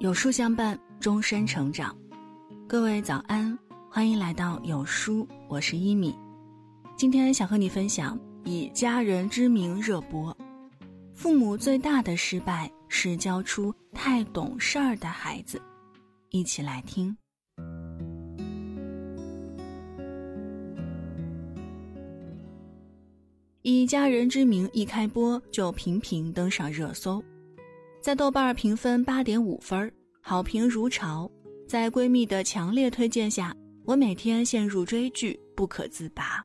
有书相伴，终身成长。各位早安，欢迎来到有书，我是一米。今天想和你分享以家人之名热播，父母最大的失败是教出太懂事儿的孩子。一起来听。以家人之名一开播就频频登上热搜。在豆瓣评分八点五分，好评如潮。在闺蜜的强烈推荐下，我每天陷入追剧不可自拔。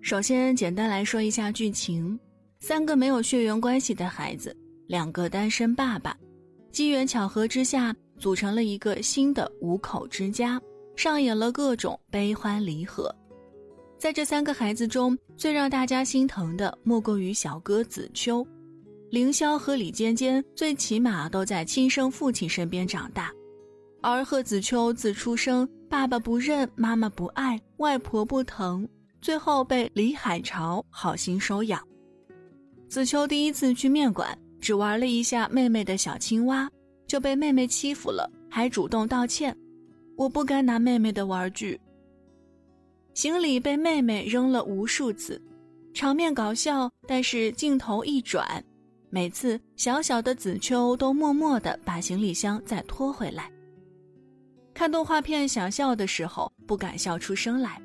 首先，简单来说一下剧情：三个没有血缘关系的孩子，两个单身爸爸，机缘巧合之下组成了一个新的五口之家，上演了各种悲欢离合。在这三个孩子中，最让大家心疼的莫过于小哥子秋。凌霄和李尖尖最起码都在亲生父亲身边长大，而贺子秋自出生，爸爸不认，妈妈不爱，外婆不疼，最后被李海潮好心收养。子秋第一次去面馆，只玩了一下妹妹的小青蛙，就被妹妹欺负了，还主动道歉：“我不该拿妹妹的玩具。”行李被妹妹扔了无数次，场面搞笑，但是镜头一转。每次小小的子秋都默默地把行李箱再拖回来。看动画片想笑的时候不敢笑出声来，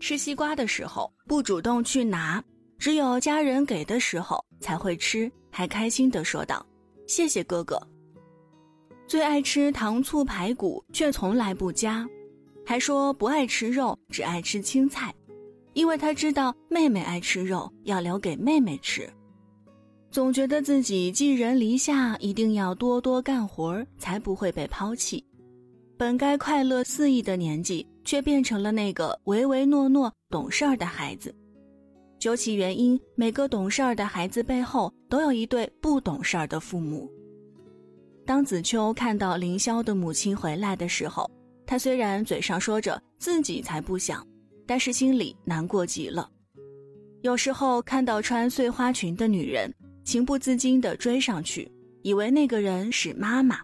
吃西瓜的时候不主动去拿，只有家人给的时候才会吃，还开心地说道：“谢谢哥哥。”最爱吃糖醋排骨却从来不夹，还说不爱吃肉，只爱吃青菜，因为他知道妹妹爱吃肉，要留给妹妹吃。总觉得自己寄人篱下，一定要多多干活才不会被抛弃。本该快乐肆意的年纪，却变成了那个唯唯诺诺、懂事儿的孩子。究其原因，每个懂事儿的孩子背后都有一对不懂事儿的父母。当子秋看到凌霄的母亲回来的时候，他虽然嘴上说着自己才不想，但是心里难过极了。有时候看到穿碎花裙的女人。情不自禁地追上去，以为那个人是妈妈。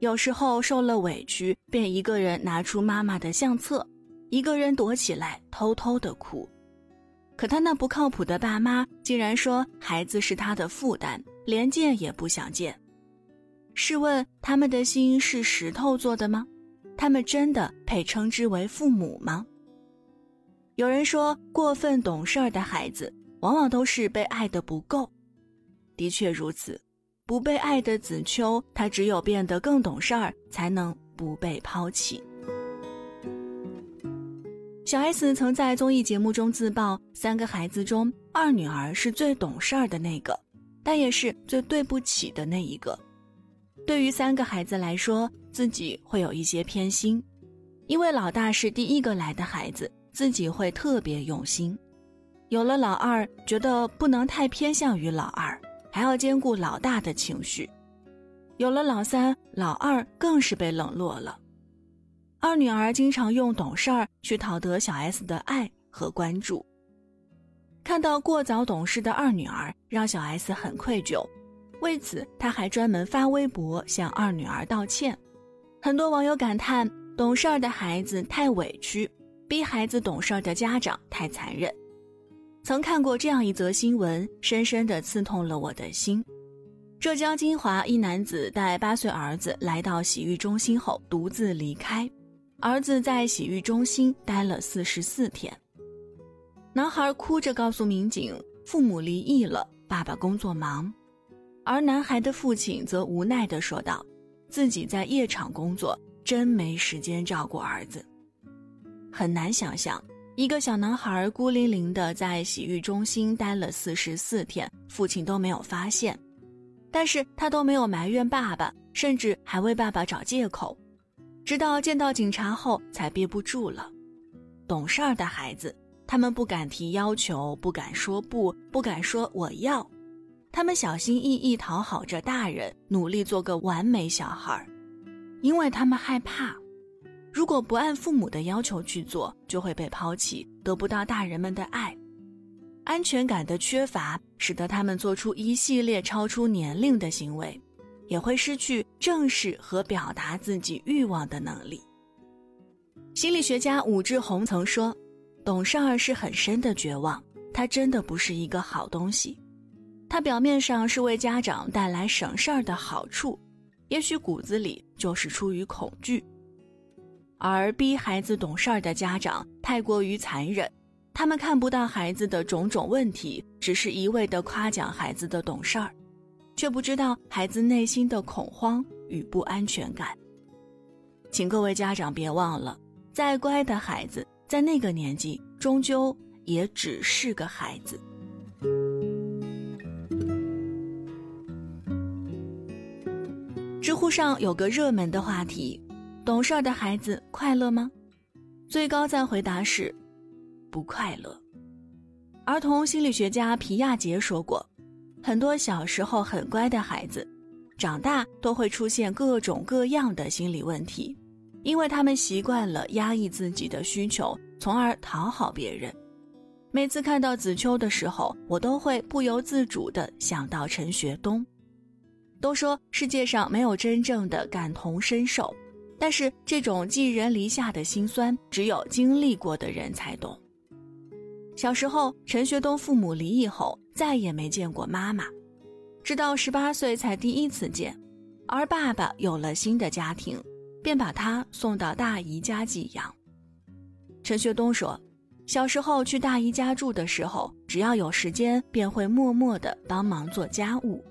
有时候受了委屈，便一个人拿出妈妈的相册，一个人躲起来偷偷的哭。可他那不靠谱的爸妈竟然说孩子是他的负担，连见也不想见。试问他们的心是石头做的吗？他们真的配称之为父母吗？有人说，过分懂事儿的孩子，往往都是被爱的不够。的确如此，不被爱的子秋，他只有变得更懂事儿，才能不被抛弃。小 S 曾在综艺节目中自曝，三个孩子中，二女儿是最懂事儿的那个，但也是最对不起的那一个。对于三个孩子来说，自己会有一些偏心，因为老大是第一个来的孩子，自己会特别用心。有了老二，觉得不能太偏向于老二。还要兼顾老大的情绪，有了老三、老二更是被冷落了。二女儿经常用懂事儿去讨得小 S 的爱和关注。看到过早懂事的二女儿，让小 S 很愧疚，为此他还专门发微博向二女儿道歉。很多网友感叹：懂事儿的孩子太委屈，逼孩子懂事儿的家长太残忍。曾看过这样一则新闻，深深地刺痛了我的心。浙江金华一男子带八岁儿子来到洗浴中心后，独自离开。儿子在洗浴中心待了四十四天。男孩哭着告诉民警，父母离异了，爸爸工作忙。而男孩的父亲则无奈地说道：“自己在夜场工作，真没时间照顾儿子。”很难想象。一个小男孩孤零零的在洗浴中心待了四十四天，父亲都没有发现，但是他都没有埋怨爸爸，甚至还为爸爸找借口，直到见到警察后才憋不住了。懂事儿的孩子，他们不敢提要求，不敢说不，不敢说我要，他们小心翼翼讨好着大人，努力做个完美小孩，因为他们害怕。如果不按父母的要求去做，就会被抛弃，得不到大人们的爱。安全感的缺乏，使得他们做出一系列超出年龄的行为，也会失去正视和表达自己欲望的能力。心理学家武志红曾说：“懂事儿是很深的绝望，它真的不是一个好东西。它表面上是为家长带来省事儿的好处，也许骨子里就是出于恐惧。而逼孩子懂事儿的家长太过于残忍，他们看不到孩子的种种问题，只是一味的夸奖孩子的懂事儿，却不知道孩子内心的恐慌与不安全感。请各位家长别忘了。”再乖的孩子，在那个年纪，终究也只是个孩子。知乎上有个热门的话题：懂事儿的孩子快乐吗？最高赞回答是不快乐。儿童心理学家皮亚杰说过，很多小时候很乖的孩子，长大都会出现各种各样的心理问题。因为他们习惯了压抑自己的需求，从而讨好别人。每次看到子秋的时候，我都会不由自主地想到陈学冬。都说世界上没有真正的感同身受，但是这种寄人篱下的心酸，只有经历过的人才懂。小时候，陈学冬父母离异后，再也没见过妈妈，直到十八岁才第一次见，而爸爸有了新的家庭。便把他送到大姨家寄养。陈学冬说，小时候去大姨家住的时候，只要有时间，便会默默地帮忙做家务，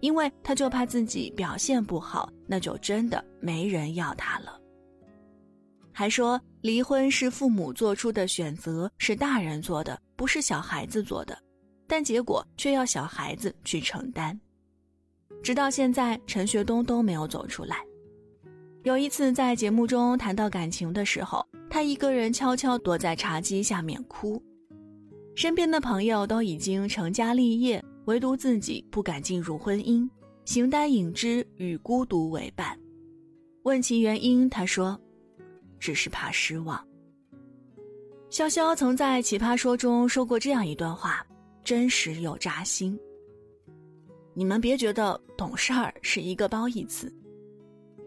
因为他就怕自己表现不好，那就真的没人要他了。还说，离婚是父母做出的选择，是大人做的，不是小孩子做的，但结果却要小孩子去承担。直到现在，陈学冬都没有走出来。有一次在节目中谈到感情的时候，他一个人悄悄躲在茶几下面哭，身边的朋友都已经成家立业，唯独自己不敢进入婚姻，形单影只，与孤独为伴。问其原因，他说：“只是怕失望。”潇潇曾在《奇葩说》中说过这样一段话，真实又扎心。你们别觉得懂事儿是一个褒义词。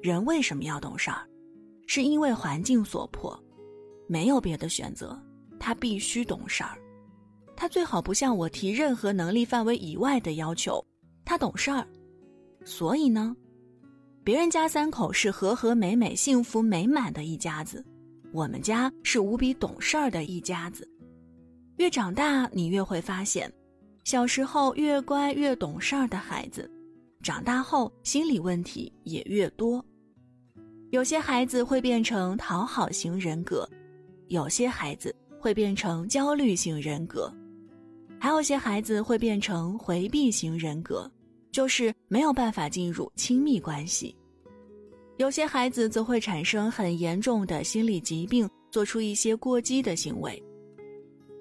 人为什么要懂事儿？是因为环境所迫，没有别的选择，他必须懂事儿。他最好不向我提任何能力范围以外的要求。他懂事儿，所以呢，别人家三口是和和美美、幸福美满的一家子，我们家是无比懂事儿的一家子。越长大，你越会发现，小时候越乖越懂事儿的孩子，长大后心理问题也越多。有些孩子会变成讨好型人格，有些孩子会变成焦虑型人格，还有些孩子会变成回避型人格，就是没有办法进入亲密关系。有些孩子则会产生很严重的心理疾病，做出一些过激的行为。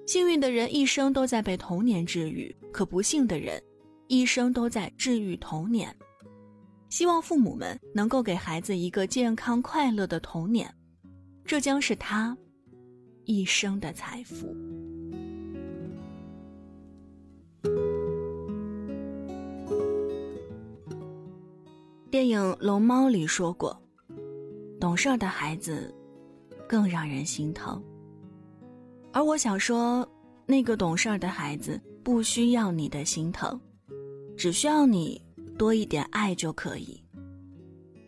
幸运的人一生都在被童年治愈，可不幸的人，一生都在治愈童年。希望父母们能够给孩子一个健康快乐的童年，这将是他一生的财富。电影《龙猫》里说过：“懂事的孩子更让人心疼。”而我想说，那个懂事的孩子不需要你的心疼，只需要你。多一点爱就可以。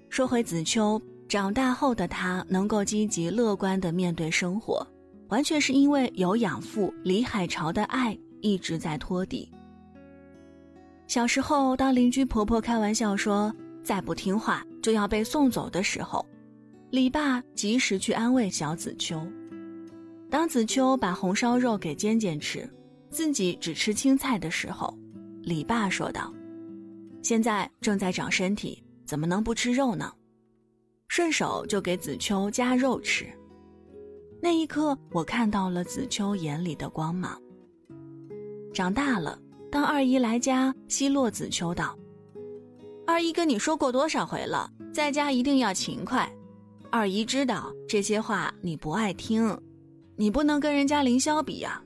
说回子秋，长大后的他能够积极乐观的面对生活，完全是因为有养父李海潮的爱一直在托底。小时候，当邻居婆婆开玩笑说再不听话就要被送走的时候，李爸及时去安慰小子秋。当子秋把红烧肉给尖尖吃，自己只吃青菜的时候，李爸说道。现在正在长身体，怎么能不吃肉呢？顺手就给子秋加肉吃。那一刻，我看到了子秋眼里的光芒。长大了，当二姨来家奚落子秋道：“二姨跟你说过多少回了，在家一定要勤快。二姨知道这些话你不爱听，你不能跟人家凌霄比呀，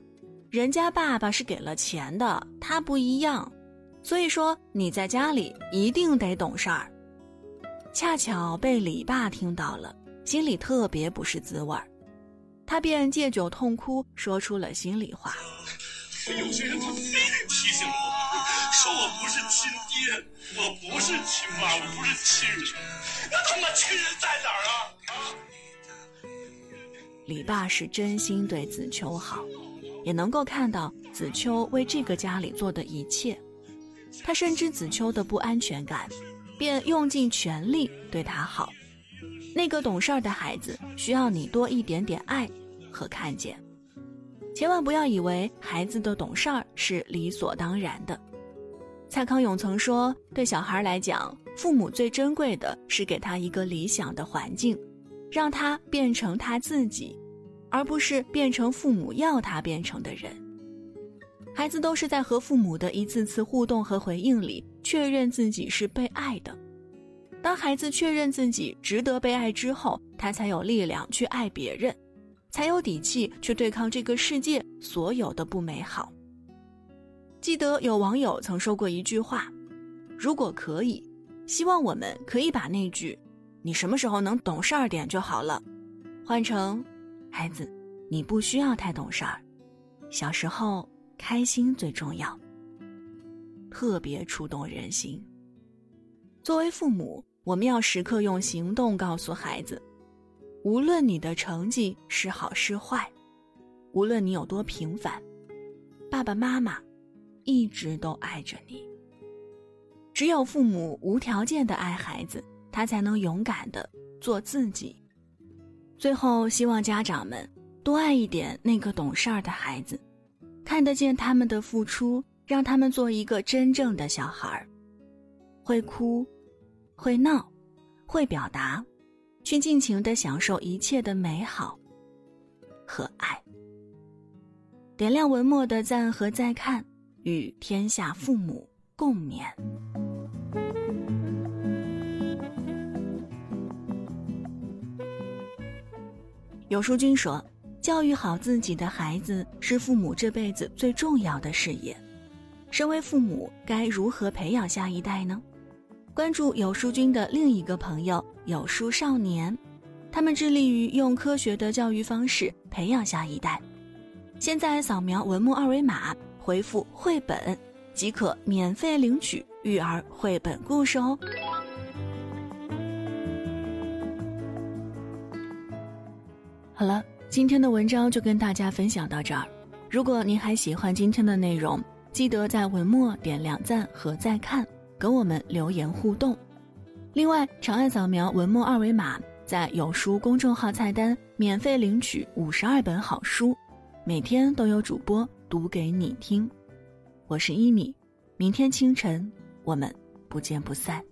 人家爸爸是给了钱的，他不一样。”所以说你在家里一定得懂事儿。恰巧被李爸听到了，心里特别不是滋味儿，他便借酒痛哭，说出了心里话。有些人他非得提醒我，爹，我不是亲妈，我不是亲人，那他妈亲人在哪儿啊？啊！李爸是真心对子秋好，也能够看到子秋为这个家里做的一切，他深知子秋的不安全感。便用尽全力对他好。那个懂事儿的孩子需要你多一点点爱和看见。千万不要以为孩子的懂事儿是理所当然的。蔡康永曾说：“对小孩来讲，父母最珍贵的是给他一个理想的环境，让他变成他自己，而不是变成父母要他变成的人。”孩子都是在和父母的一次次互动和回应里确认自己是被爱的。当孩子确认自己值得被爱之后，他才有力量去爱别人，才有底气去对抗这个世界所有的不美好。记得有网友曾说过一句话：“如果可以，希望我们可以把那句‘你什么时候能懂事儿点就好了’换成‘孩子，你不需要太懂事儿，小时候’。”开心最重要，特别触动人心。作为父母，我们要时刻用行动告诉孩子：无论你的成绩是好是坏，无论你有多平凡，爸爸妈妈一直都爱着你。只有父母无条件的爱孩子，他才能勇敢的做自己。最后，希望家长们多爱一点那个懂事儿的孩子。看得见他们的付出，让他们做一个真正的小孩儿，会哭，会闹，会表达，去尽情的享受一切的美好和爱。点亮文末的赞和再看，与天下父母共勉。有书君说。教育好自己的孩子是父母这辈子最重要的事业。身为父母，该如何培养下一代呢？关注有书君的另一个朋友有书少年，他们致力于用科学的教育方式培养下一代。现在扫描文末二维码，回复“绘本”，即可免费领取育儿绘本故事哦。好了。今天的文章就跟大家分享到这儿。如果您还喜欢今天的内容，记得在文末点亮赞和再看，跟我们留言互动。另外，长按扫描文末二维码，在有书公众号菜单免费领取五十二本好书，每天都有主播读给你听。我是一米，明天清晨我们不见不散。